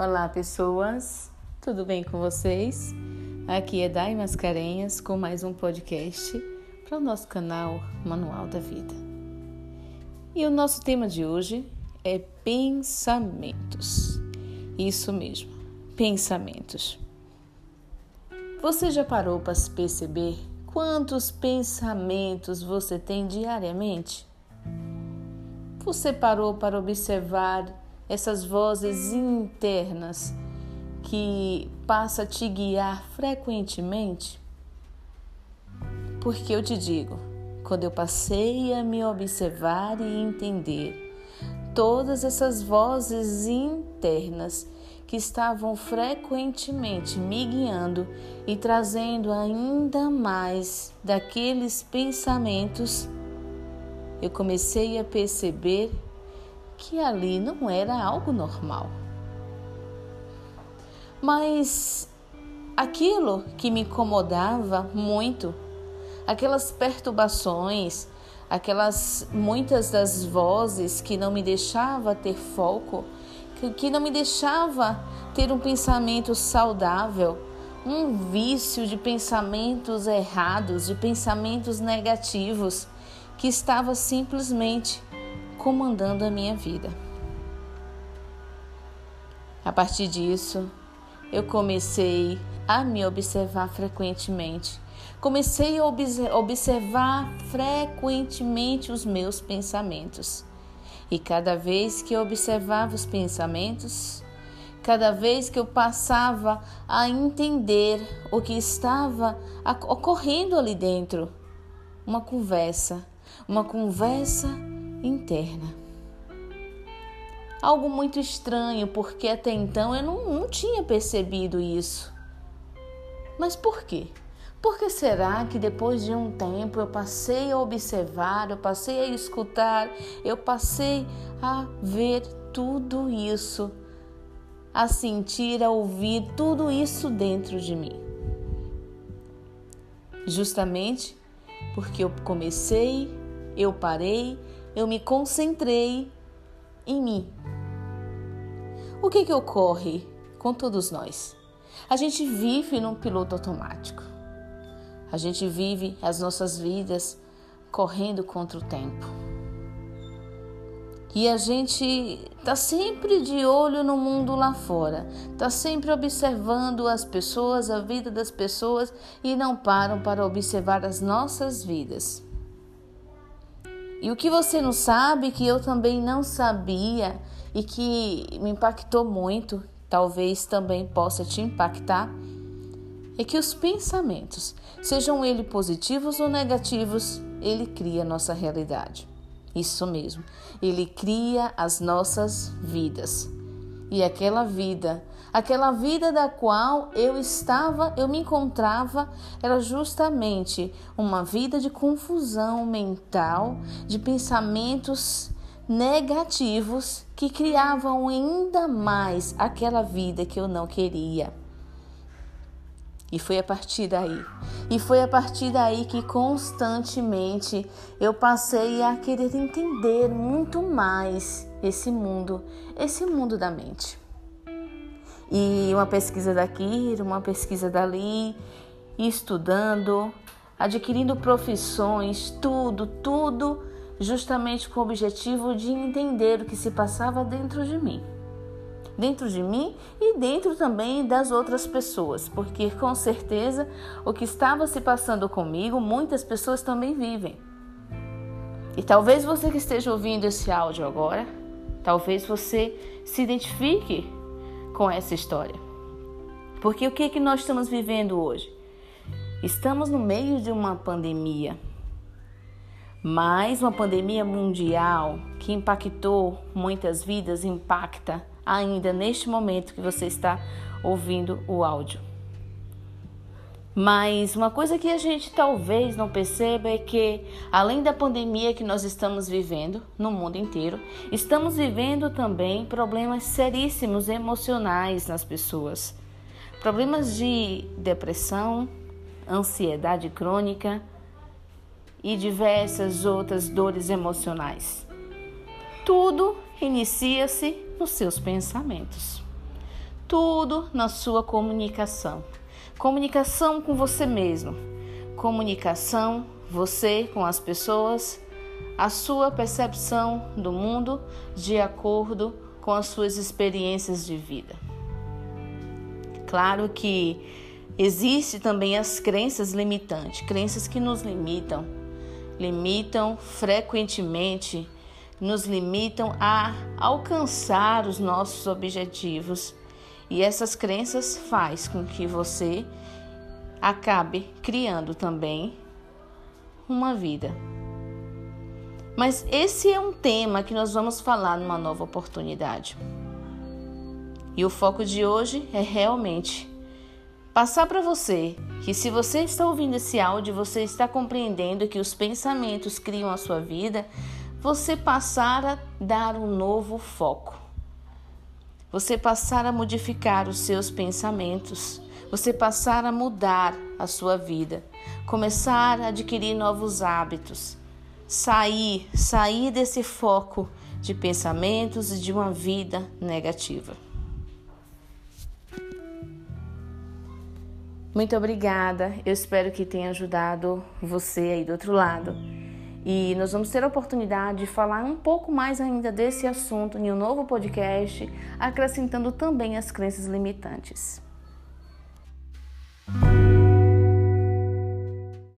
Olá, pessoas. Tudo bem com vocês? Aqui é Dai Mascarenhas com mais um podcast para o nosso canal Manual da Vida. E o nosso tema de hoje é pensamentos. Isso mesmo, pensamentos. Você já parou para se perceber quantos pensamentos você tem diariamente? Você parou para observar essas vozes internas que passa a te guiar frequentemente? Porque eu te digo, quando eu passei a me observar e entender todas essas vozes internas que estavam frequentemente me guiando e trazendo ainda mais daqueles pensamentos, eu comecei a perceber que ali não era algo normal. Mas aquilo que me incomodava muito, aquelas perturbações, aquelas muitas das vozes que não me deixava ter foco, que, não me deixava ter um pensamento saudável, um vício de pensamentos errados, de pensamentos negativos, que estava simplesmente comandando a minha vida. A partir disso, eu comecei a me observar frequentemente. Comecei a observar frequentemente os meus pensamentos. E cada vez que eu observava os pensamentos, cada vez que eu passava a entender o que estava ocorrendo ali dentro, uma conversa, uma conversa interna. Algo muito estranho, porque até então eu não, não tinha percebido isso. Mas por quê? Por que será que depois de um tempo eu passei a observar, eu passei a escutar, eu passei a ver tudo isso, a sentir, a ouvir tudo isso dentro de mim? Justamente porque eu comecei, eu parei eu me concentrei em mim. O que que ocorre com todos nós? A gente vive num piloto automático. A gente vive as nossas vidas correndo contra o tempo. E a gente está sempre de olho no mundo lá fora, está sempre observando as pessoas, a vida das pessoas e não param para observar as nossas vidas. E o que você não sabe, que eu também não sabia e que me impactou muito, talvez também possa te impactar, é que os pensamentos, sejam eles positivos ou negativos, ele cria a nossa realidade. Isso mesmo, ele cria as nossas vidas. E aquela vida Aquela vida da qual eu estava, eu me encontrava, era justamente uma vida de confusão mental, de pensamentos negativos que criavam ainda mais aquela vida que eu não queria. E foi a partir daí. E foi a partir daí que constantemente eu passei a querer entender muito mais esse mundo, esse mundo da mente e uma pesquisa daqui, uma pesquisa dali, estudando, adquirindo profissões, tudo, tudo, justamente com o objetivo de entender o que se passava dentro de mim. Dentro de mim e dentro também das outras pessoas, porque com certeza o que estava se passando comigo, muitas pessoas também vivem. E talvez você que esteja ouvindo esse áudio agora, talvez você se identifique com essa história. Porque o que, é que nós estamos vivendo hoje? Estamos no meio de uma pandemia, mais uma pandemia mundial que impactou muitas vidas, impacta ainda neste momento que você está ouvindo o áudio. Mas uma coisa que a gente talvez não perceba é que, além da pandemia que nós estamos vivendo no mundo inteiro, estamos vivendo também problemas seríssimos emocionais nas pessoas. Problemas de depressão, ansiedade crônica e diversas outras dores emocionais. Tudo inicia-se nos seus pensamentos. Tudo na sua comunicação. Comunicação com você mesmo. Comunicação você com as pessoas, a sua percepção do mundo de acordo com as suas experiências de vida. Claro que existe também as crenças limitantes, crenças que nos limitam, limitam frequentemente, nos limitam a alcançar os nossos objetivos. E essas crenças faz com que você acabe criando também uma vida. Mas esse é um tema que nós vamos falar numa nova oportunidade. E o foco de hoje é realmente passar para você que se você está ouvindo esse áudio, você está compreendendo que os pensamentos criam a sua vida, você passar a dar um novo foco. Você passar a modificar os seus pensamentos, você passar a mudar a sua vida, começar a adquirir novos hábitos, sair, sair desse foco de pensamentos e de uma vida negativa. Muito obrigada. Eu espero que tenha ajudado você aí do outro lado. E nós vamos ter a oportunidade de falar um pouco mais ainda desse assunto em um novo podcast, acrescentando também as crenças limitantes.